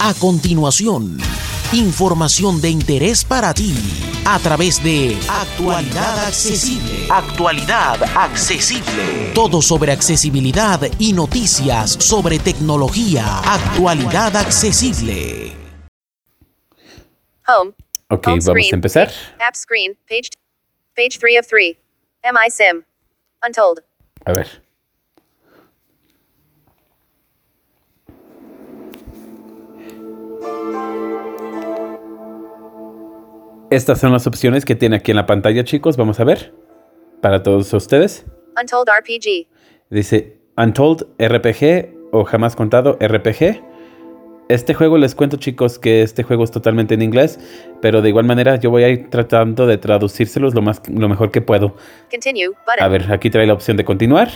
A continuación, información de interés para ti a través de Actualidad Accesible. Actualidad Accesible. Todo sobre accesibilidad y noticias sobre tecnología. Actualidad Accesible. Home. Ok, Home vamos screen. a empezar. App screen. Page. Page 3 of 3. MI Sim. Untold. A ver. Estas son las opciones que tiene aquí en la pantalla, chicos. Vamos a ver. Para todos ustedes. Untold RPG. Dice Untold RPG o jamás contado RPG. Este juego les cuento chicos que este juego es totalmente en inglés, pero de igual manera yo voy a ir tratando de traducírselos lo, más, lo mejor que puedo. Continue. Button. A ver, aquí trae la opción de continuar,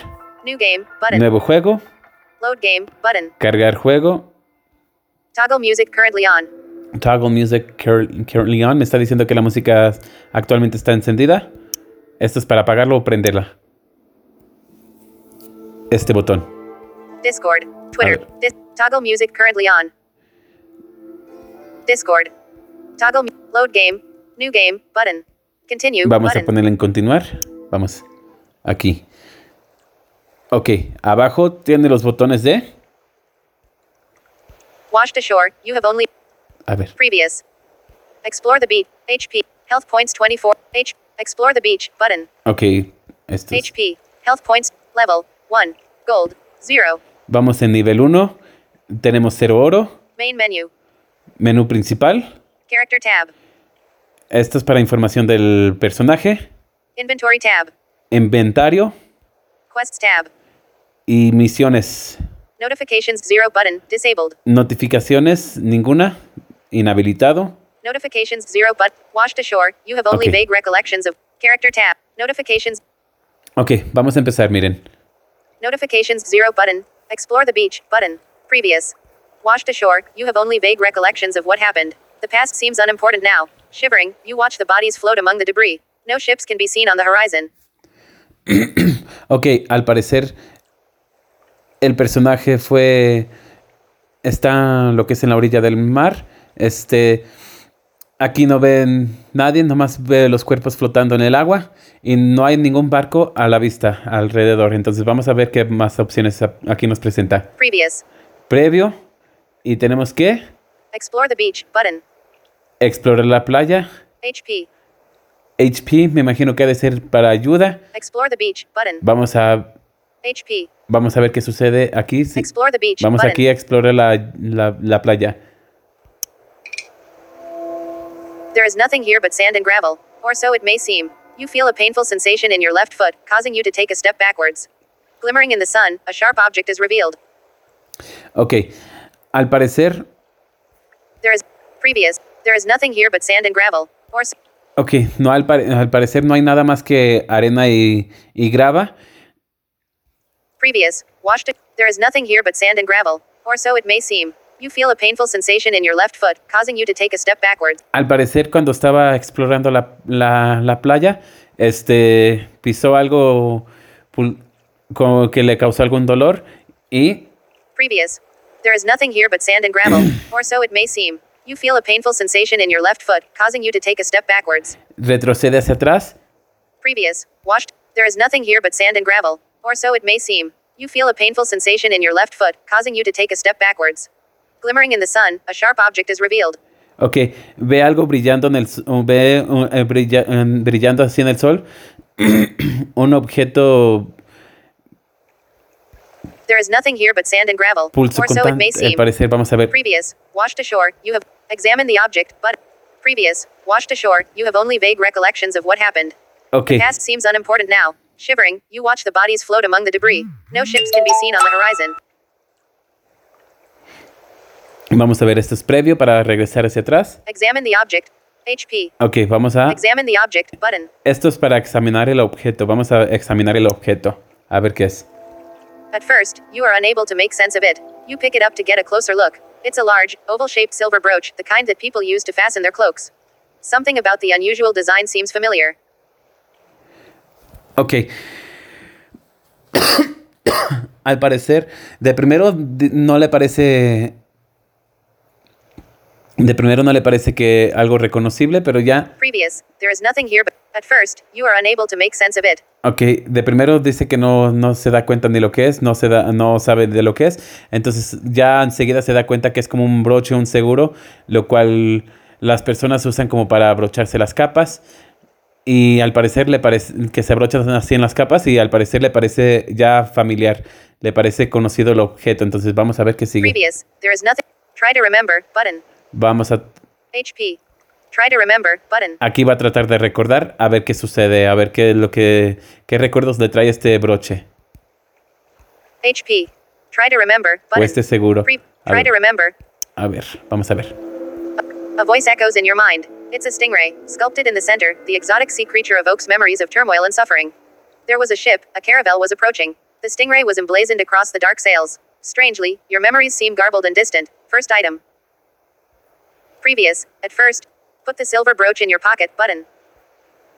New game. Button. nuevo juego, Load game. Button. cargar juego, Toggle music currently on. toggle music cur- currently on. Me está diciendo que la música actualmente está encendida. Esto es para apagarlo o prenderla. Este botón. Discord. Twitter. Dis- toggle music currently on. Discord. Toggle. Load game. New game. Button. Continue. Vamos a ponerle en continuar. Vamos. Aquí. Ok. Abajo tiene los botones de. Washed ashore. You have only. A ver. Previous. Explore the beach. HP. Health points 24. H. Explore the beach. Button. Ok. Esto es- HP. Health points. Level. 1. Gold. 0. Vamos en nivel 1. Tenemos 0 oro. Main menu. Menú principal. Character tab. Esto es para información del personaje. Inventory tab. Inventario. Quests tab. Y misiones. Notifications 0 button. Disabled. Notificaciones. Ninguna. Inhabilitado. Notifications 0 but. Washed ashore. You have only Okay. vague recollections of. Character tab. Notifications. Ok. Vamos a empezar. Miren. Notifications 0 button. Explore the beach button. Previous. Washed ashore, you have only vague recollections of what happened. The past seems unimportant now. Shivering, you watch the bodies float among the debris. No ships can be seen on the horizon. Ok, al parecer el personaje fue está lo que es en la orilla del mar. Este aquí no ven nadie, nomás ve los cuerpos flotando en el agua y no hay ningún barco a la vista alrededor. Entonces vamos a ver qué más opciones aquí nos presenta. Previous. Previo y tenemos que Explore the beach button. explorar la playa. HP. HP, me imagino que ha de ser para ayuda. Explore the beach button. Vamos a HP. vamos a ver qué sucede aquí. Sí, Explore the beach Vamos button. aquí a explorar la, la, la playa. There is nothing here but sand and gravel, or so it may seem. You feel a painful sensation in your left foot, causing you to take a step backwards. Glimmering in the sun, a sharp object is revealed. Ok, al parecer, There is previous. There is nothing here but sand and gravel, or so ok, no al, pare- al parecer no hay nada más que arena y, y grava. Previous. Washed it. There is nothing here but sand and gravel, or so it may seem. You feel a painful sensation in your left foot, causing you to take a step backwards. Al parecer cuando estaba explorando la, la- la playa, este, pisó algo como que le causó algún dolor y Previous. There is nothing here but sand and gravel, or so it may seem. You feel a painful sensation in your left foot, causing you to take a step backwards. retrocede hacia atrás. Previous. Washed. There is nothing here but sand and gravel, or so it may seem. You feel a painful sensation in your left foot, causing you to take a step backwards. Glimmering in the sun, a sharp object is revealed. Ok, ve algo brillando en el ve uh, eh, brilla- eh, brillando así en el sol. un objeto There is nothing here but sand and gravel, pulso or so it may seem. parecer, vamos a ver. Previous, washed ashore, you have examined the object, but previous, washed ashore, you have only vague recollections of what happened. Ok, The Past seems unimportant now. Shivering, you watch the bodies float among the debris. No ships can be seen on the horizon. vamos a ver esto es previo para regresar hacia atrás. Examine the object. HP. Ok, vamos a... Examine the object button. Esto es para examinar el objeto. Vamos a examinar el objeto. A ver qué es. At first, you are unable to make sense of it. You pick it up to get a closer look. It's a large, oval shaped silver brooch, the kind that people use to fasten their cloaks. Something about the unusual design seems familiar. Ok. Al parecer, de primero no le parece De primero no le parece que algo reconocible, pero ya, Previous. There is nothing here but. At first, you are unable to make sense of it. ok, de primero dice que no, no se da cuenta ni lo que es, no, se da, no sabe de lo que es, entonces ya enseguida se da cuenta que es como un broche, un seguro, lo cual las personas usan como para abrocharse las capas. Y al parecer le parece que se abrochan así en las capas y al parecer le parece ya familiar, le parece conocido el objeto. Entonces vamos a ver qué sigue. Previous. There is nothing. Try to remember. Button. Vamos a HP. Try to remember. Button. aquí va a tratar de recordar a ver qué sucede, a ver qué es lo que qué recuerdos le trae este broche HP. Try to remember. o Button. este seguro. A try to ver, remember. a ver, vamos a ver. A voice echoes in your mind. It's a stingray, sculpted in the center. The exotic sea creature evokes memories of turmoil and suffering. There was a ship, a caravel was approaching. The stingray was emblazoned across the dark sails. Strangely, your memories seem garbled and distant. First item. Previous. At first. Put the silver brooch in your pocket. Button.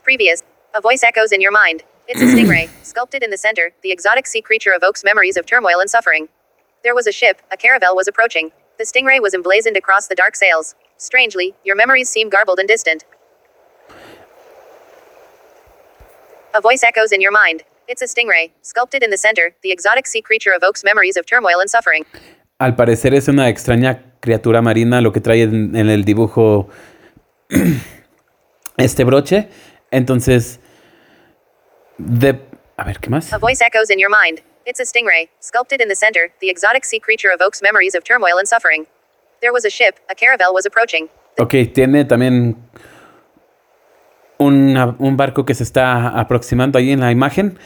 Previous. A voice echoes in your mind. It's a stingray, sculpted in the center. The exotic sea creature evokes memories of turmoil and suffering. There was a ship, a caravel was approaching. The stingray was emblazoned across the dark sails. Strangely, your memories seem garbled and distant. A voice echoes in your mind. It's a stingray, sculpted in the center. The exotic sea creature evokes memories of turmoil and suffering. Al parecer es una extraña criatura marina lo que trae en, en el dibujo este broche. Entonces, de... A ver, ¿qué más? A voice echoes in your mind. It's a stingray, sculpted in the center. The exotic sea creature evokes memories of turmoil and suffering. There was a ship, a caravel was approaching. Ok, tiene también una- un barco que se está aproximando ahí en la imagen.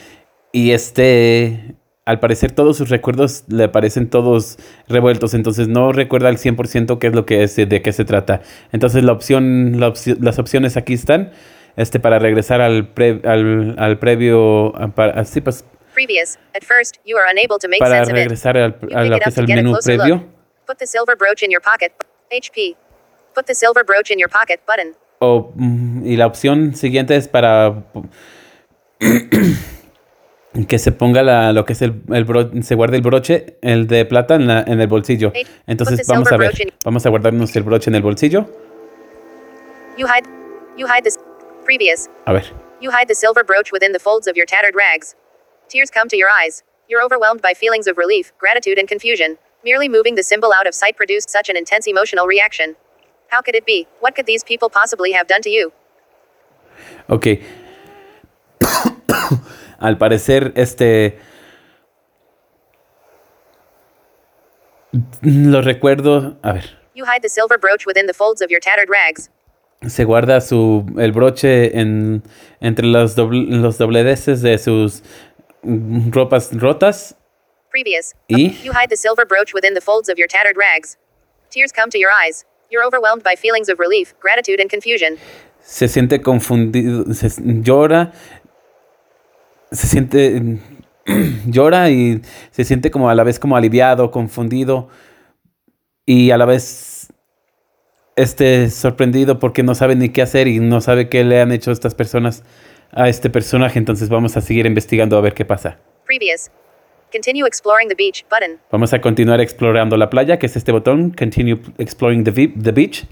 Y este, al parecer todos sus recuerdos le parecen todos revueltos. Entonces no recuerda al 100% qué es lo que es, de qué se trata. Entonces la opción, la opci- las opciones aquí están. Este, para regresar al, pre- al, al previo, a- para, así pues, Previous. At first, you are unable to make para sense of it. regresar al, a lo que es el menú previo. look. Put the silver brooch in your pocket. HP. Put the silver brooch in your pocket. Button. O, mm, y la opción siguiente es para que se ponga la, lo que es el, el bro- se guarde el broche, el de plata en, la- en el bolsillo. Entonces vamos a ver, vamos a guardarnos el broche en el bolsillo. You hide. You hide this. Previous. A ver, You hide the silver brooch within the folds of your tattered rags. Tears come to your eyes. You're overwhelmed by feelings of relief, gratitude, and confusion. Merely moving the symbol out of sight produced such an intense emotional reaction. How could it be? What could these people possibly have done to you? ok. Al parecer, este... Los recuerdos, a ver, You hide the silver brooch within the folds of your tattered rags. se guarda su, el broche en, entre los, doble- los dobleces de sus ropas rotas Previous. y You hide the silver brooch within the folds of your tattered rags. Tears come to your eyes. You're overwhelmed by feelings of relief, gratitude, and confusion. se siente confundido, se, llora, se siente, llora y se siente como a la vez como aliviado, confundido y a la vez este sorprendido porque no sabe ni qué hacer y no sabe qué le han hecho estas personas a este personaje, entonces vamos a seguir investigando a ver qué pasa. Previous. Continue exploring the beach. Button. Vamos a continuar explorando la playa, que es este botón, Continue Exploring the, the Beach.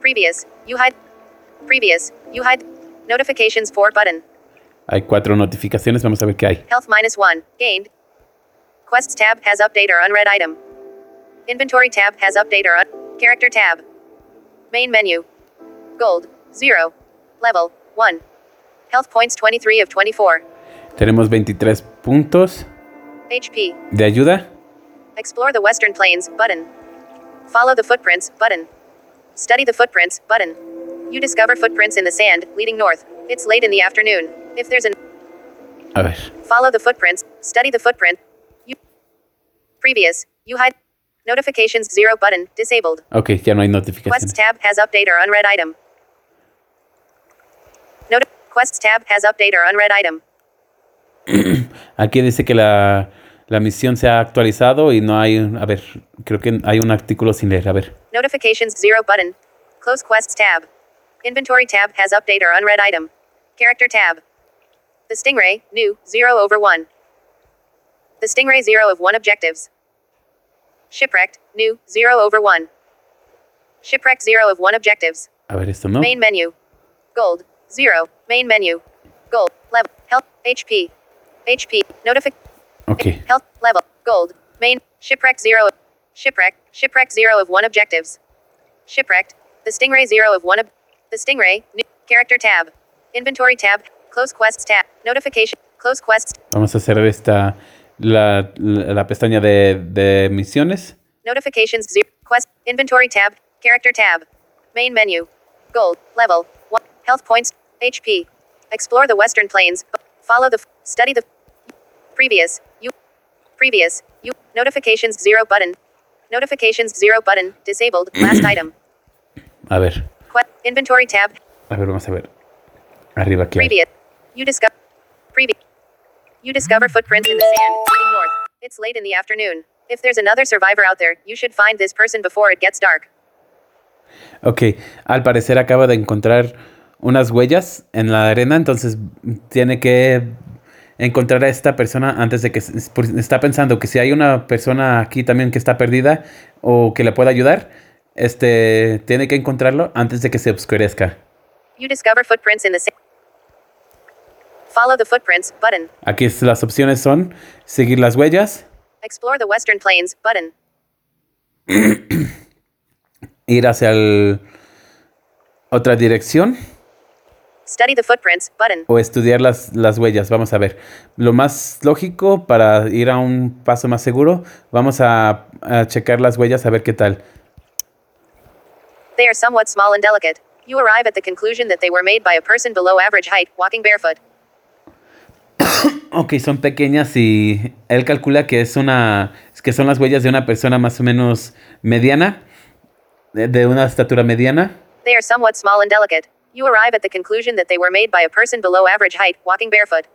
Previous. You hide. Previous. You hide. Notifications for button. Hay cuatro notificaciones, vamos a ver qué hay. Health minus one. Gained. Quests tab has update or unread item. Inventory tab has update or un- character tab. Main menu. Gold. Zero. Level. One. Health points 23 of 24. Tenemos 23 puntos HP. de ayuda. Explore the Western Plains, button. Follow the footprints, button. Study the footprints, button. You discover footprints in the sand, leading north. It's late in the afternoon. If there's an. A ver. Follow the footprints, study the footprint. You. Previous. You hide. Notifications 0 button, disabled. Ok, ya no hay Quests notificaciones. tab has update or unread item. Noti- Quests tab has update or unread item. Aquí dice que la, la misión se ha actualizado y no hay... A ver, creo que hay un artículo sin leer. A ver. Notifications 0 button. Close quests tab. Inventory tab has update or unread item. Character tab. The Stingray, new, 0 over 1. The Stingray 0 of 1 objectives. Shipwrecked, new, 0 over 1. Shipwrecked 0 of 1 objectives. A ver, esto no. Main menu. Gold, 0. Main menu. Gold, level, health, HP. HP, notific, Ok. health, level, gold. Main, shipwreck 0. Shipwreck, shipwreck 0 of 1 objectives. Shipwrecked, the Stingray 0 of 1 ob- The Stingray, new, character tab. Inventory tab, close quests tab. Notification, close quests, Vamos a hacer esta, la, la, la pestaña de, de misiones. Notifications 0. Quest. Inventory tab. Character tab. Main menu. Gold. Level. 1. Health points. HP. Explore the Western Plains. Follow the. Study the. Previous. You. Previous. You. Notifications 0 button. Notifications 0 button. Disabled. Last item. A ver. Inventory tab. a ver, vamos a ver. Arriba aquí. Previous. You discover. Previous. You discover footprints in the sand, leading north. It's late in the afternoon. If there's another survivor out there, you should find this person before it gets dark. Ok, al parecer acaba de encontrar unas huellas en la arena, entonces tiene que encontrar a esta persona antes de que está pensando que si hay una persona aquí también que está perdida o que le pueda ayudar, este tiene que encontrarlo antes de que se oscurezca. You discover footprints in the sand. Follow the footprints button. Aquí las opciones son seguir las huellas, Explore the Western Plains button. ir hacia el- otra dirección Study the footprints button. o estudiar las, las huellas. Vamos a ver. Lo más lógico para ir a un paso más seguro, vamos a, a checar las huellas a ver qué tal. They are somewhat small and delicate. You arrive at the conclusion that they were made by a person below average height, walking barefoot. Ok, son pequeñas y él calcula que es una que son las huellas de una persona más o menos mediana, de, de una estatura mediana. They are somewhat small and delicate. You arrive at the conclusion that they were made by a person below average height, walking barefoot.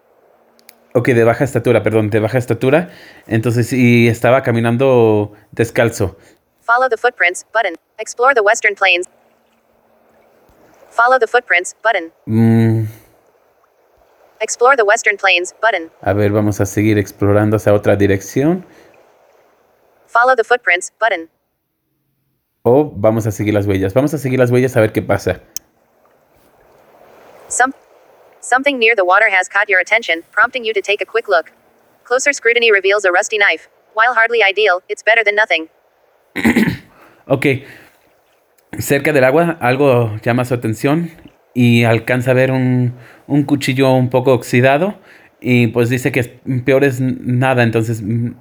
Ok, de baja estatura, perdón, de baja estatura. Entonces, y estaba caminando descalzo. Follow the footprints button. Explore the Western Plains. Follow the footprints button. Mm, Explore the Western Plains button. a ver, vamos a seguir explorando hacia otra dirección. Follow the footprints button. O vamos a seguir las huellas. Vamos a seguir las huellas a ver qué pasa. Some something near the water has caught your attention, prompting you to take a quick look. Closer scrutiny reveals a rusty knife. While hardly ideal, it's better than nothing. Ok. Cerca del agua algo llama su atención y alcanza a ver un, un cuchillo un poco oxidado y pues dice que peor es nada, entonces mm,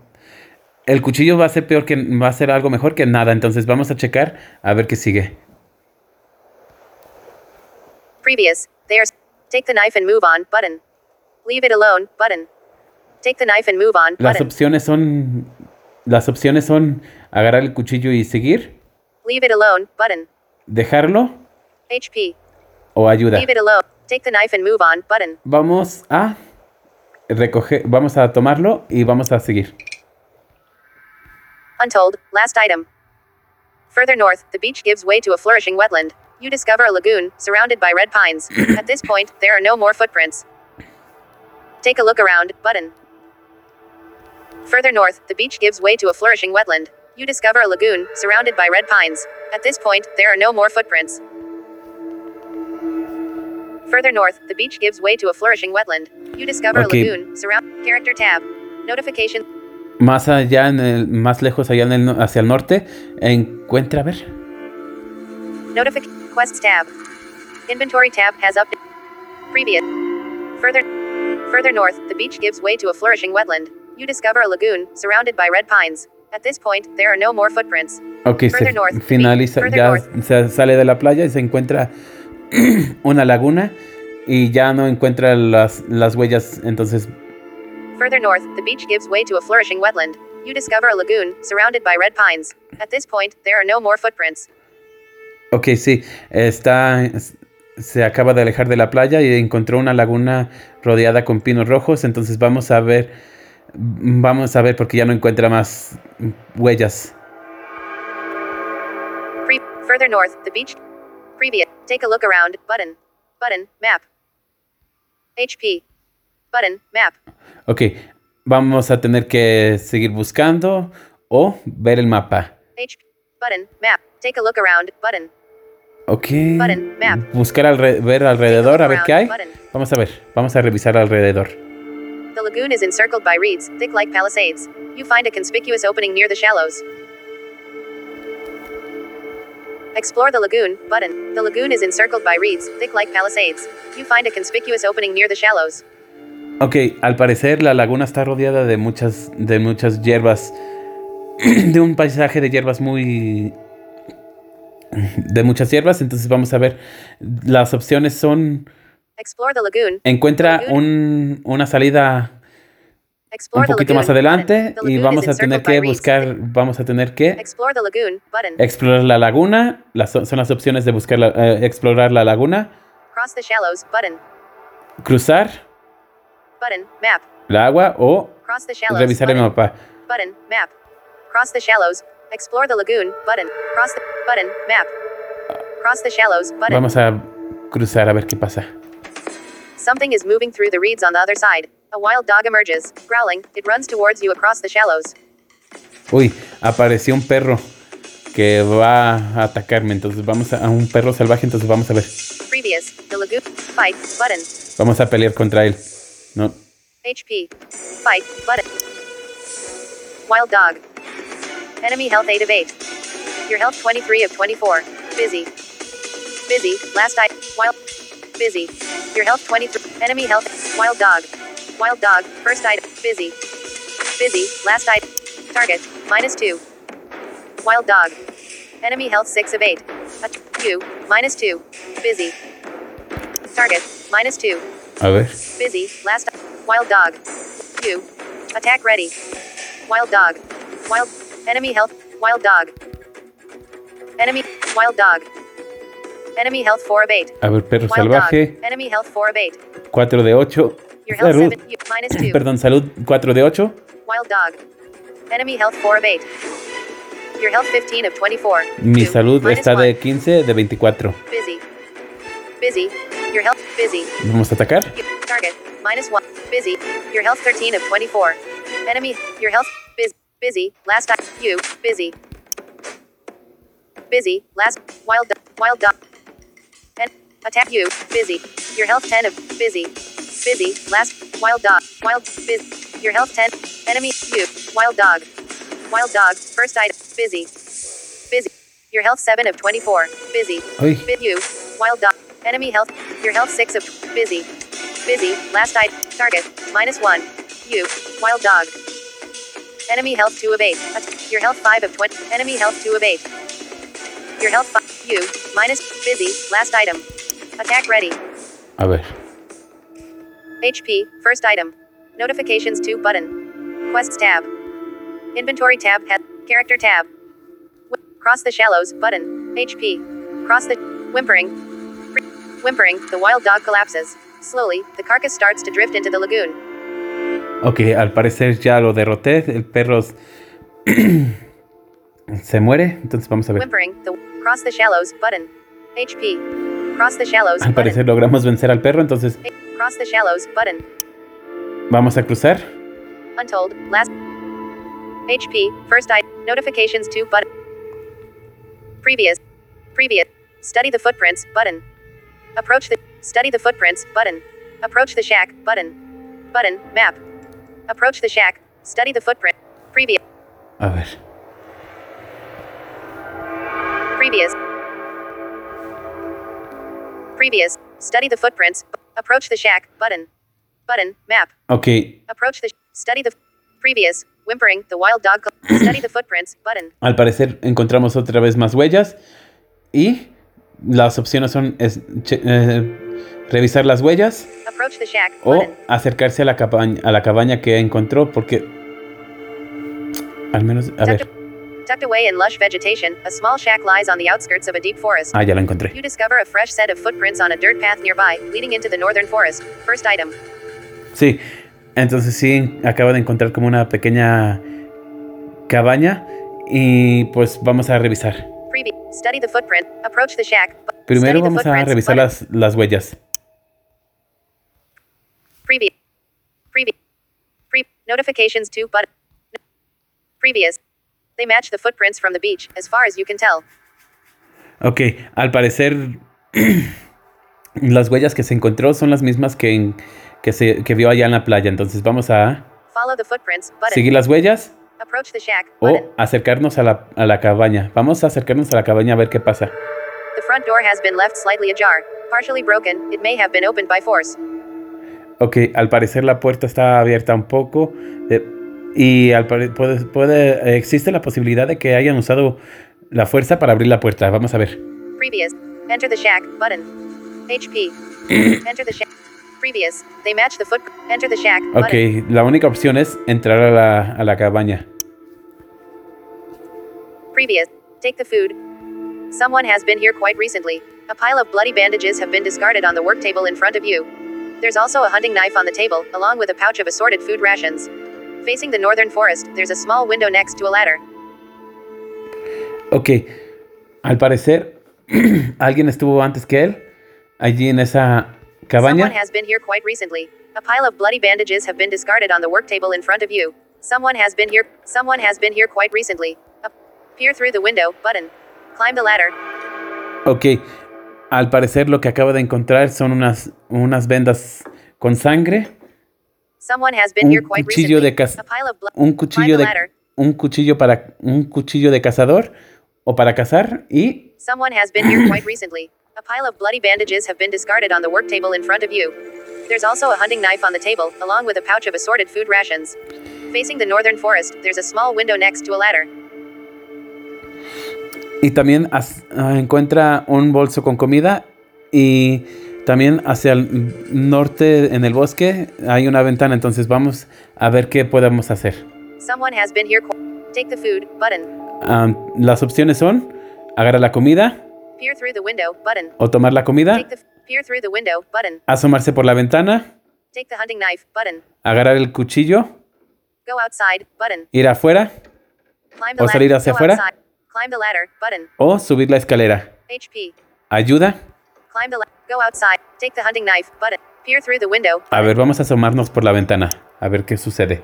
el cuchillo va a ser peor que va a ser algo mejor que nada, entonces vamos a checar a ver qué sigue. Previous. There's take the knife and move on button. Leave it alone button. Take the knife and move on Las button. opciones son las opciones son agarrar el cuchillo y seguir, Leave it alone button. dejarlo HP. o ayuda. Leave it alone. Take the knife and move on button. Vamos a recoger, vamos a tomarlo y vamos a seguir. Untold, last item. Further north, the beach gives way to a flourishing wetland. You discover a lagoon, surrounded by red pines. At this point, there are no more footprints. Take a look around, button. Further north, the beach gives way to a flourishing wetland. You discover a lagoon, surrounded by red pines. At this point, there are no more footprints. Further north, the beach gives way to a flourishing wetland. You discover Okay. a lagoon, surround character tab. Notification Más allá, en el, más lejos allá en el hacia el norte, encuentra, a ver, Notific quests tab. Inventory tab has up previous. Further further north, the beach gives way to a flourishing wetland. You discover a lagoon surrounded by red pines. At this point, there are no more footprints. ok, Further se north, finaliza, further ya north. se sale de la playa y se encuentra una laguna y ya no encuentra las, las huellas, entonces, Further north, the beach gives way to a flourishing wetland. You discover a lagoon surrounded by red pines. At this point, there are no more footprints. Ok, sí, está, se acaba de alejar de la playa y encontró una laguna rodeada con pinos rojos, entonces vamos a ver, vamos a ver porque ya no encuentra más huellas. Further north, the beach previous. Take a look around button. Button map. HP. Button map. Ok, vamos a tener que seguir buscando o ver el mapa. Button. Map. Take a look around. Button. Ok. Buscar alre- ver alrededor, a ver qué hay. Vamos a ver, vamos a revisar alrededor. The lagoon is encircled by reeds, thick like palisades. You find a conspicuous opening near the shallows. Explore the lagoon. Button. The lagoon is encircled by reeds, thick like palisades. You find a conspicuous opening near the shallows. Ok, al parecer la laguna está rodeada de muchas, de muchas hierbas, de un paisaje de hierbas muy... de muchas hierbas, entonces vamos a ver, las opciones son, Explore the lagoon. encuentra un- una salida un Explore poquito más adelante Button. Y vamos a tener que buscar, vamos a tener que Explore the lagoon. Button. explorar la laguna, las, son las opciones de buscar la- eh, explorar la laguna, Cross the shallows. Button. cruzar Button. Map. la agua o Cross the shallows. revisar el mapa. Map. Cross the shallows. Explore the lagoon. Button. Cross the button. Map. Cross the shallows. Button. Vamos a cruzar a ver qué pasa. Something is moving through the reeds on the other side. A wild dog emerges, growling. It runs towards you across the shallows. Uy, apareció un perro que va a atacarme. Entonces vamos a, a un perro salvaje. Entonces vamos a ver. Previous. The lagoon. Fight. Button. Vamos a pelear contra él. No. HP. Fight. Button. Wild dog. Enemy health 8 of 8. Your health 23 of 24. Busy. Busy. Last I. Wild. Busy. Your health 23. Enemy health. Wild dog. Wild dog. First item. Busy. Busy. Last item. Target. Minus 2. Wild dog. Enemy health 6 of 8. At- you. Minus 2. Busy. Target. Minus 2. A ver. Busy. Last. Wild dog. You. Attack ready. Wild dog. Wild. Enemy health. Wild dog. Enemy. Wild dog. Enemy health 4 of 8. A ver, perro Wild salvaje. dog. Enemy health 4 of 8. 4 de 8. Your health Salud. 7. You, minus 2. Perdón, salud. 4 de 8. Wild dog. Enemy health 4 of 8. Your health 15 of 24. Mi Two. salud Minus está de one. 15 de 24. Busy. Busy. Your health. Busy. Vamos a atacar. Target. Minus 1. Busy. Your health 13 of 24. Enemy. Your health. Busy. Busy. Last time. You. Busy. Busy. Last. Wild. Wild dog. And. Attack you. Busy. Your health 10 of. Busy. Busy. Last. Wild dog. Wild. Busy. Your health 10. Enemy. You. Wild dog. Wild dog. First item. Busy. Busy. Your health 7 of 24. Busy. Bit you. Wild dog. Enemy health. Your health 6 of. Busy. Busy. Last item. Target. Minus 1. You. Wild dog. Enemy health 2 of 8. At- Your health 5 of 20. Enemy health 2 of 8. Your health 5. You. Minus. Busy. Last item. Attack ready. A ver. HP. First item. Notifications 2 button. Quests tab. Inventory tab. Head. Character tab. Cross the shallows button. HP. Cross the. Whimpering. Whimpering. The wild dog collapses. Slowly, the carcass starts to drift into the lagoon. Ok, al parecer ya lo derroté. El perro se muere. Entonces vamos a ver. Cross the shallows button. HP. Cross the shallows Al parecer logramos vencer al perro. Entonces Cross the shallows button. vamos a cruzar. Untold. Last. HP. First item. Notifications 2 button. Previous. Previous. Study the footprints button. Approach the. Study the footprints button. Approach the shack button. Button. Map. Approach the shack. Study the footprint. Previous. A ver. Previous. Previous. Study the footprints. Approach the shack button. Button. Map. Ok, Approach the. Study the. Previous. Whimpering. The wild dog. study the footprints button. al parecer encontramos otra vez más huellas. Y las opciones son es- che- eh, revisar las huellas o acercarse a la, cabaña, a la cabaña que encontró. Porque al menos, a ver. Tucked away in lush vegetation, a small shack lies on the outskirts of a deep forest. Ah, ya la encontré. You discover a fresh set of footprints on a dirt path nearby, leading into the northern forest. First item. Sí, entonces sí, acabo de encontrar como una pequeña cabaña y pues vamos a revisar. Preview. Study the footprint. Approach the shack. bu- Primero vamos a revisar las, las huellas. Preview. Preview. Pre. Notifications to button. Previous. They match the footprints from the beach, as far as you can tell. Ok, al parecer las huellas que se encontró son las mismas que, en- que, se, que vio allá en la playa. Entonces vamos a Follow the footprints, button. seguir las huellas Approach the shack, o acercarnos a la, a la cabaña. Vamos a acercarnos a la cabaña a ver qué pasa. The front door has been left slightly ajar. Partially broken, it may have been opened by force. Ok, al parecer la puerta está abierta un poco eh, y al puede, puede- existe la posibilidad de que hayan usado la fuerza para abrir la puerta. Vamos a ver. Previous. Enter the shack, button. HP. Enter the shack. Previous. They match the foot. Enter the shack, button. Ok, la única opción es entrar a la, a la cabaña. Previous. Take the food. Someone has been here quite recently. A pile of bloody bandages have been discarded on the work table in front of you. There's also a hunting knife on the table, along with a pouch of assorted food rations. Facing the northern forest, there's a small window next to a ladder. Ok, al parecer alguien estuvo antes que él allí en esa cabaña. Someone has been here quite recently. A pile of bloody bandages have been discarded on the work table in front of you. Someone has been here. Someone has been here quite recently. A- peer through the window, button. Climb the ladder. Ok, al parecer lo que acaba de encontrar son unas, unas vendas con sangre, Someone has been un here quite cuchillo recently. de un cuchillo de un cuchillo para un cuchillo de cazador o para cazar y Someone has been here quite recently. A pile of bloody bandages have been discarded on the work table in front of you. There's also a hunting knife on the table, along with a pouch of assorted food rations. Facing the northern forest, there's a small window next to a ladder. y también ah, encuentra un bolso con comida y también hacia el norte en el bosque hay una ventana, entonces vamos a ver qué podemos hacer. Someone has been here. Qu- Take the food, button. Ah, las opciones son agarrar la comida Peer through the window, button. o tomar la comida, Take the peer through the window, button. asomarse por la ventana, Take the hunting knife, button. agarrar el cuchillo, Go outside, button. ir afuera Climb the O salir hacia Go afuera. outside. Climb the ladder, button. o subir la escalera. HP. Ayuda. A ver, vamos a asomarnos por la ventana, a ver qué sucede.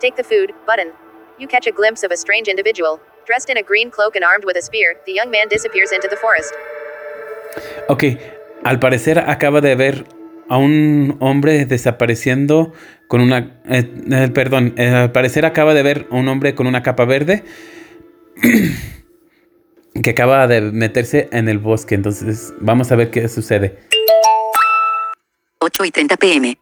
Take the food, button. You catch a glimpse of a strange individual. Dressed in a green cloak and armed with a spear, the young man disappears into the forest. Ok, al parecer acaba de ver a un hombre desapareciendo con una... eh, eh, perdón, eh, al parecer acaba de ver a un hombre con una capa verde que acaba de meterse en el bosque. Entonces vamos a ver qué sucede. 8 y 30 pm.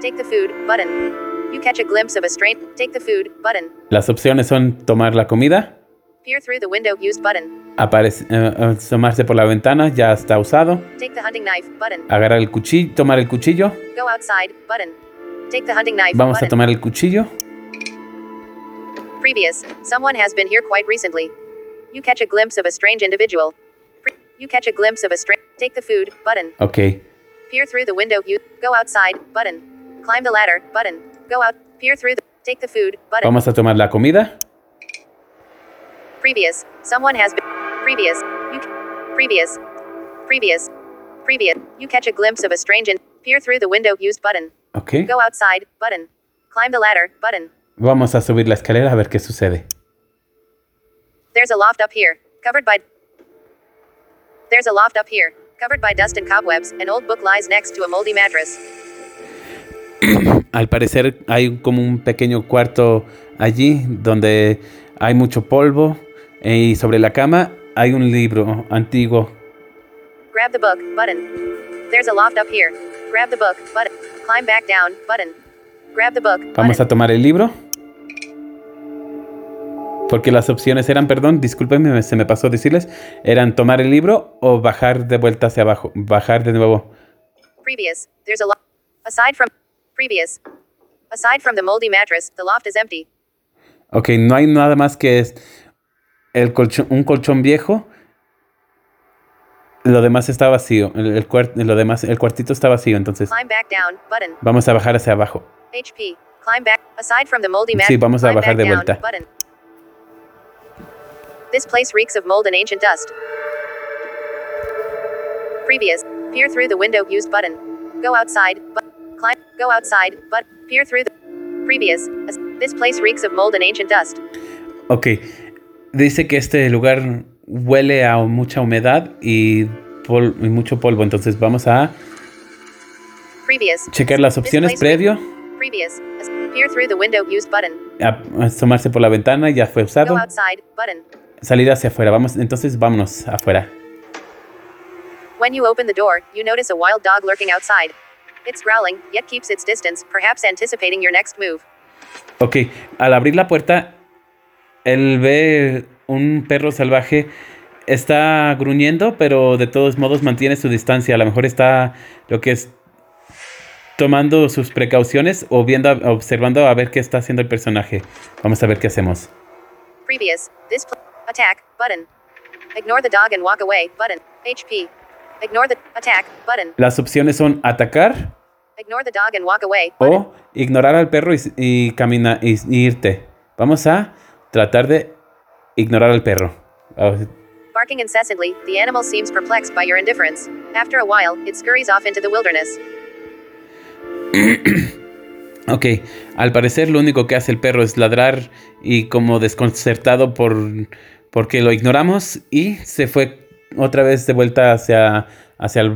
Take the food, button. You catch a glimpse of a strange. Take the food, button. Las opciones son tomar la comida, Peer through the window used button. aparece- eh, asomarse por la ventana, ya está usado, Take the hunting knife, button. agarrar el cuchillo, tomar el cuchillo, Go outside, button. Take the hunting knife, vamos a button. tomar el cuchillo, Previous. Someone has been here quite recently. You catch a glimpse of a strange individual. You catch a glimpse of a strange. Take the food, button. ok. Peer through the window. You go outside, button. Climb the ladder, button. Go out. Peer through the. Take the food, button. Vamos a tomar la comida, Previous. Someone has been. Previous. You. Previous. Previous. Previous. You catch a glimpse of a strange and peer through the window. Used button. ok. Go outside, button. Climb the ladder, button. Vamos a subir la escalera a ver qué sucede. There's a loft up here, covered by. There's a loft up here, covered by dust and cobwebs. An old book lies next to a moldy mattress. Al parecer hay como un pequeño cuarto allí donde hay mucho polvo eh, y sobre la cama hay un libro antiguo. Grab the book, button. There's a loft up here. Grab the book, button. Climb back down, button. Grab the book, Vamos a button. tomar el libro. Porque las opciones eran, perdón, discúlpenme, se me pasó decirles, eran tomar el libro o bajar de vuelta hacia abajo, bajar de nuevo. Previous. There's a loft. Aside from. Previous. Aside from the moldy mattress, the loft is empty. Ok, no hay nada más que es el colchón, un colchón viejo. Lo demás está vacío. El, el cuart- lo demás, el cuartito está vacío, entonces Climb back down, button. vamos a bajar hacia abajo. HP. Climb back. Aside from the moldy Sí, mattress. vamos a bajar de vuelta. This place reeks of mold and ancient dust. Previous. Peer through the window used button. Go outside, but climb. Go outside, but peer through the previous. This place reeks of mold and ancient dust. Ok. Dice que este lugar huele a mucha humedad y, pol- y mucho polvo. Entonces vamos a Previous. checar las opciones previo. Previous. Peer through the window used button. A, asomarse por la ventana, ya fue usado. Go outside button. Salir hacia afuera. Vamos, entonces vámonos afuera. When you open the door, you notice a wild dog lurking outside. It's growling, yet keeps its distance, perhaps anticipating your next move. Ok, al abrir la puerta, él ve un perro salvaje. Está gruñendo, pero de todos modos mantiene su distancia. A lo mejor está lo que es tomando sus precauciones o viendo, observando a ver qué está haciendo el personaje. Vamos a ver qué hacemos. Previous. This attack button. Ignore the dog and walk away button. HP. Ignore the attack button. Las opciones son atacar Ignore the dog and walk away button. o ignorar al perro y, y camina y, y irte. Vamos a tratar de ignorar al perro. Ah, Barking incessantly, the animal seems perplexed by your indifference. After a while, it scurries off into the wilderness. Ok, al parecer lo único que hace el perro es ladrar y como desconcertado por porque lo ignoramos y se fue otra vez de vuelta hacia hacia el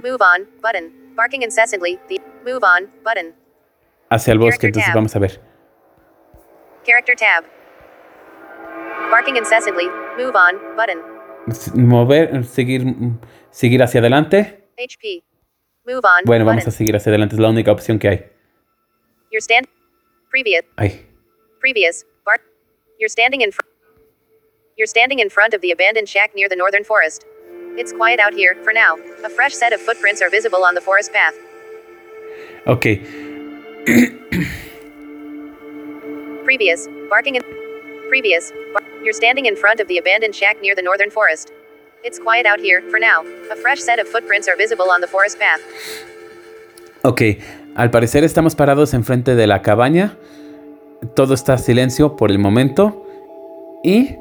Move on button. Barking incessantly, the move on button. hacia el bosque, Character entonces tab. vamos a ver. Character tab. Barking incessantly, move on button. S- Mover, seguir seguir hacia adelante. HP. Move on Bueno, vamos a seguir hacia adelante, es la única opción que hay. Stand. Previous. Ay. Previous. You're standing in front. You're standing in front of the abandoned shack near the northern forest. It's quiet out here, for now. A fresh set of footprints are visible on the forest path. Ok, Previous. Barking in. Previous. Bar- You're standing in front of the abandoned shack near the northern forest. It's quiet out here, for now. A fresh set of footprints are visible on the forest path. ok. Al parecer estamos parados enfrente de la cabaña. Todo está silencio por el momento. Y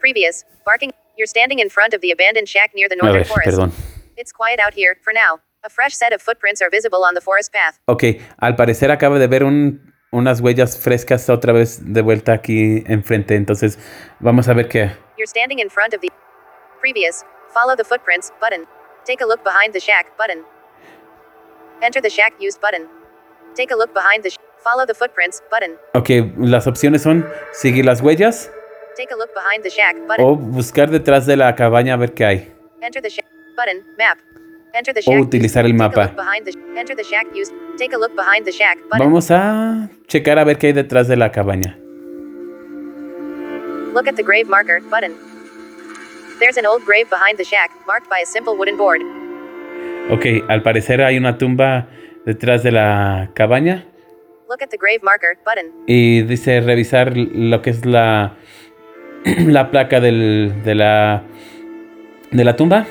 Previous. Barking. You're standing in front of the abandoned shack near the northern ver, forest. perdón. It's quiet out here, for now. A fresh set of footprints are visible on the forest path. Ok, al parecer acaba de ver un- unas huellas frescas otra vez de vuelta aquí enfrente. Entonces, vamos a ver qué. You're standing in front of the previous. Follow the footprints button. Take a look behind the shack button. Enter the shack used button. Take a look behind the sh- follow the footprints button. Ok, las opciones son seguir las huellas Take a look behind the shack button. o buscar detrás de la cabaña a ver qué hay. Enter the shack button map. Enter the O utilizar el mapa. look behind the sh- enter the shack used. Take a look behind the shack button. Vamos a checar a ver qué hay detrás de la cabaña. Look at the grave marker button. There's an old grave behind the shack, marked by a simple wooden board. Ok, al parecer hay una tumba detrás de la cabaña Look at the grave marker button. y dice revisar lo que es la, la placa del- de, la, de la tumba.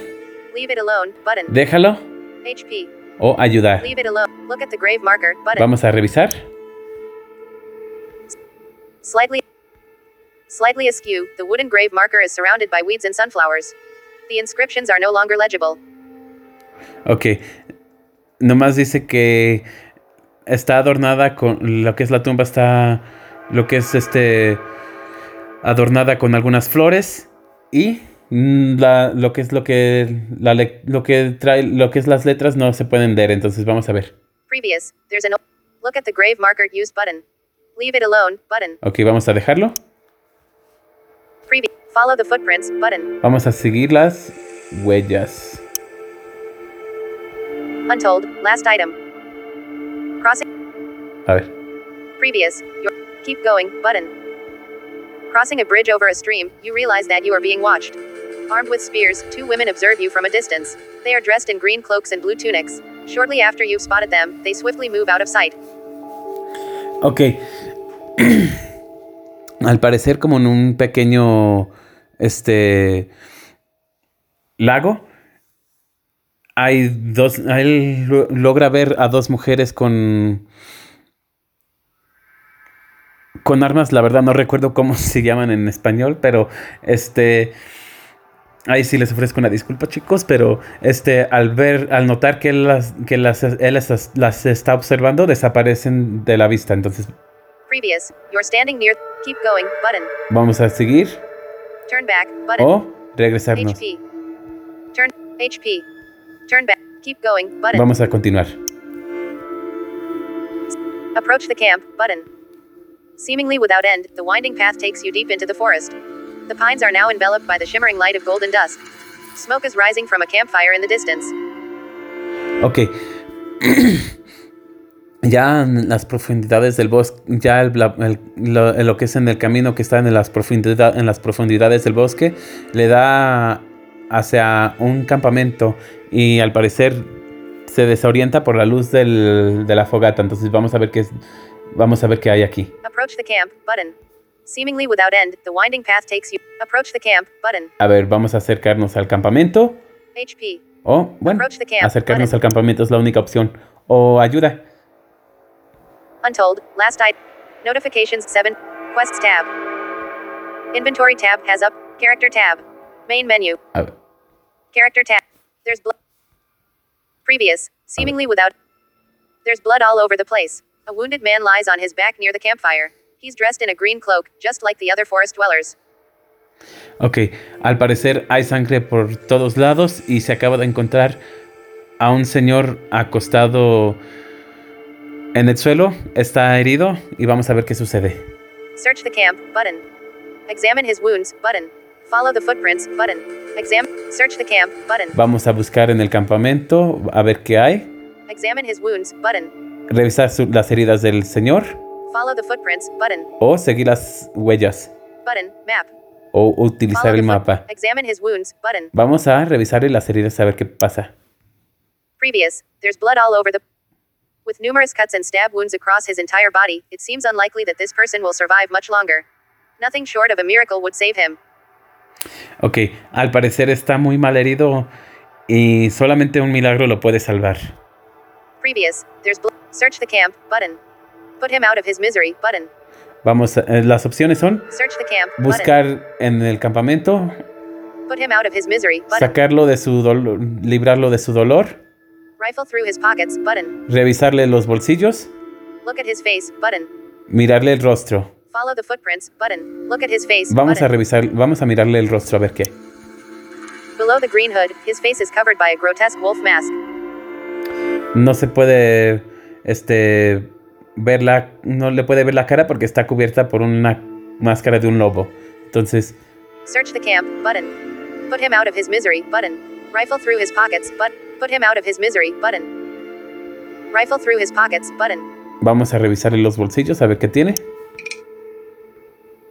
Leave it alone button. Déjalo HP. o ayudar. Leave it alone. Look at the grave marker button. Vamos a revisar. Slightly slightly askew, the wooden grave marker is surrounded by weeds and sunflowers. The inscriptions are no longer legible. Ok. Nomás dice que está adornada con lo que es la tumba, está lo que es este adornada con algunas flores y mm, la, lo que es lo que la lo que trae lo que es las letras no se pueden leer, entonces vamos a ver. Previous, there's an look at the grave marker used button. Leave it alone button. Ok, vamos a dejarlo. Previous, follow the footprints button. Vamos a seguir las huellas. Untold, last item. Crossing A ver. previous, your keep going button. Crossing a bridge over a stream, you realize that you are being watched. Armed with spears, two women observe you from a distance. They are dressed in green cloaks and blue tunics. Shortly after you've spotted them, they swiftly move out of sight. Ok. Al parecer como en un pequeño este lago hay dos él logra ver a dos mujeres con con armas, la verdad no recuerdo cómo se llaman en español, pero este Ahí sí les ofrezco una disculpa, chicos, pero este, al ver, al notar que él las, que las, él las, las está observando, desaparecen de la vista. Entonces, Previous. You're standing near. Keep going. Button. vamos a seguir Turn back. Button. o regresarnos. HP. Turn. HP. Turn back. Keep going. Button. Vamos a continuar. Approach the camp. Button. Seemingly without end, the winding path takes you deep into the forest. The pines are now enveloped by the shimmering light of golden dusk. Smoke is rising from a campfire in the distance. Ok. ya en las profundidades del bosque, ya el- el- lo, lo que es en el camino que está en las, profundidad- en las profundidades del bosque, le da hacia un campamento y al parecer se desorienta por la luz del- de la fogata. Entonces vamos a ver qué es, vamos a ver qué hay aquí. Approach the camp. Button. Seemingly without end, the winding path takes you. Approach the camp. Button. A ver, vamos a acercarnos al campamento. HP. O, bueno, Approach the camp, acercarnos button. al campamento es la única opción. O ayuda. Untold. Last item. Notifications 7. Quests tab. Inventory tab has up. Character tab. Main menu. A ver. Character tab. There's blood. Previous. Seemingly without. There's blood all over the place. A wounded man lies on his back near the campfire. He's dressed in a green cloak, just like the other forest dwellers. Ok, al parecer hay sangre por todos lados y se acaba de encontrar a un señor acostado en el suelo, está herido y vamos a ver qué sucede. Search the camp. Button. Examine his wounds. Button. Follow the footprints. Button. Exam. Search the camp. Button. Vamos a buscar en el campamento a ver qué hay, Examine his wounds. Button. Revisar su- las heridas del señor Follow the footprints. Button. o seguir las huellas Button. Map. o utilizar Follow el mapa. Examine his wounds. Button. Vamos a revisar las heridas a ver qué pasa. Previous. There's blood all over the. With numerous cuts and stab wounds across his entire body, it seems unlikely that this person will survive much longer. Nothing short of a miracle would save him. Ok, al parecer está muy mal herido y solamente un milagro lo puede salvar. Previous. There's blood. Search the camp. Button. Put him out of his misery. Button. Vamos, a- eh, las opciones son Search the camp. Button. buscar en el campamento, Put him out of his misery. Button. sacarlo de su dolor, librarlo de su dolor, Rifle through his pockets. Button. revisarle los bolsillos, Look at his face. Button. mirarle el rostro. Follow the footprints. Button. Look at his face. Vamos a button. revisar, vamos a mirarle el rostro a ver qué. Below the green hood, his face is covered by a grotesque wolf mask. No se puede, este, ver la, no le puede ver la cara porque está cubierta por una máscara de un lobo. Entonces, Search the camp. Button. Put him out of his misery. Button. Rifle through his pockets. But put him out of his misery. Button. Rifle through his pockets. Button. vamos a revisarle los bolsillos a ver qué tiene.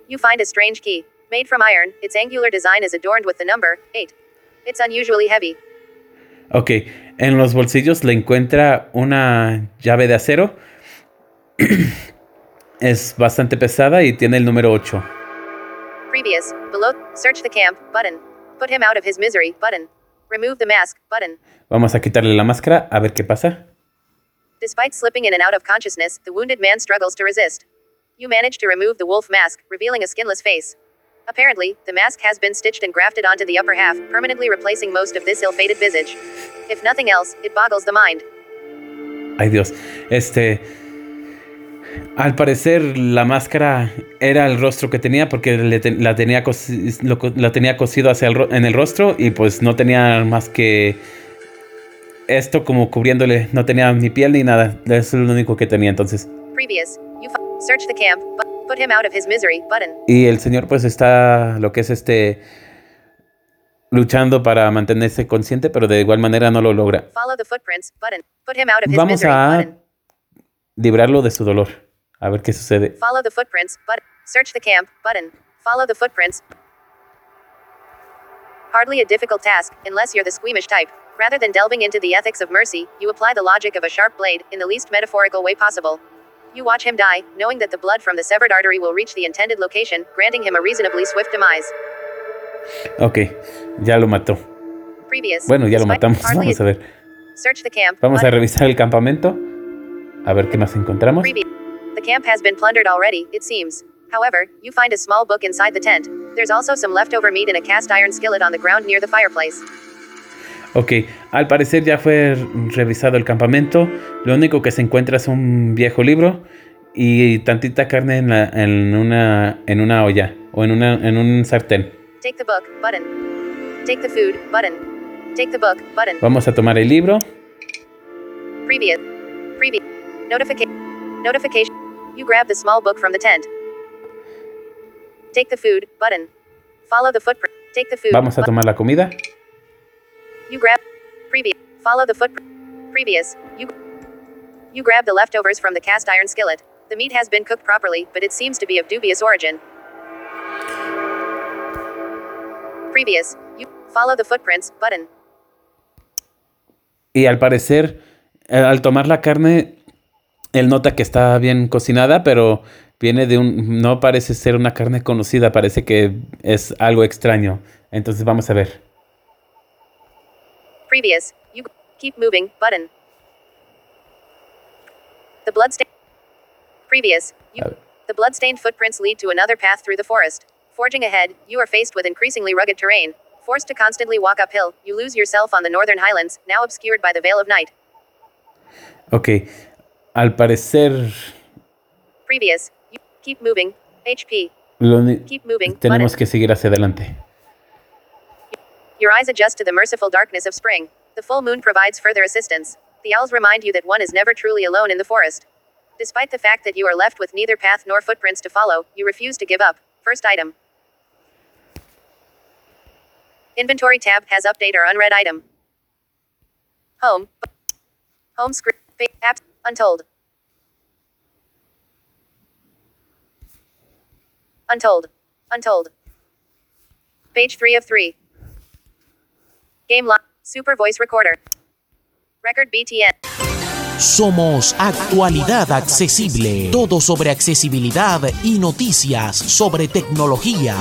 You find a strange key. Made from iron, its angular design is adorned with the number 8. It's unusually heavy. Ok, en los bolsillos le encuentra una llave de acero. es bastante pesada y tiene el número 8. Previous. Below. Search the camp. Button. Put him out of his misery. Button. Remove the mask. Button. Vamos a quitarle la máscara a ver qué pasa. Despite slipping in and out of consciousness, the wounded man struggles to resist. You manage to remove the wolf mask, revealing a skinless face. Apparently, the mask has been stitched and grafted onto the upper half, permanently replacing most of this ill fated visage. If nothing else, it boggles the mind. Ay Dios, este... Al parecer la máscara era el rostro que tenía porque le te- la, tenía lo la tenía cosido hacia el en el rostro y pues no tenía más que esto como cubriéndole, no tenía ni piel ni nada, es lo único que tenía entonces. Previous. You search the camp, but put him out of his misery. Button. Y el señor pues está lo que es este luchando para mantenerse consciente, pero de igual manera no lo logra. Follow the footprints. Button. Put him out of his Vamos misery. a Button. librarlo de su dolor. A ver qué sucede. Follow the footprints. Button. Search the camp. Button. Follow the footprints. Hardly a difficult task, unless you're the squeamish type. Rather than delving into the ethics of mercy, you apply the logic of a sharp blade, in the least metaphorical way possible. You watch him die, knowing that the blood from the severed artery will reach the intended location, granting him a reasonably swift demise. Ok, ya lo mató. Previous. Bueno, ya lo matamos. Vamos a ver. Search the camp. Vamos a revisar el campamento. A ver qué más encontramos. The camp has been plundered already, it seems. However, you find a small book inside the tent. There's also some leftover meat in a cast iron skillet on the ground near the fireplace. Ok, al parecer ya fue revisado el campamento. Lo único que se encuentra es un viejo libro y tantita carne en, la- en una, en una olla o en, una, en un sartén. Take the book, button. Take the food, button. Take the book, button. Vamos a tomar el libro. Previous. Previous. Notification. Notification. You grab the small book from the tent. Take the food, button. Follow the footprint. Take the food. Vamos a tomar la comida. You grab. The. Previous. You. Grab the leftovers from the cast iron skillet. The meat has been cooked properly, but it seems to be of dubious origin. Previous. You. Follow the button. Y al parecer, eh, al tomar la carne, él nota que está bien cocinada, pero viene de un... No parece ser una carne conocida, parece que es algo extraño. Entonces vamos a ver. Previous. You keep moving. Button. The bloodstain. Previous. You. The bloodstained footprints lead to another path through the forest. Forging ahead, you are faced with increasingly rugged terrain. Forced to constantly walk uphill, you lose yourself on the northern highlands, now obscured by the veil of night. Ok, al parecer Previous. You keep moving. HP. Keep moving. tenemos Button. que seguir hacia adelante. Your eyes adjust to the merciful darkness of spring. The full moon provides further assistance. The owls remind you that one is never truly alone in the forest. Despite the fact that you are left with neither path nor footprints to follow, you refuse to give up. First item. Inventory tab has update or unread item. Home. Home screen. Apps. Untold. Untold. Untold. Page 3 of 3. Game Lock. Super Voice Recorder. Record BTN. Somos Actualidad Accesible. Todo sobre accesibilidad y noticias sobre tecnología.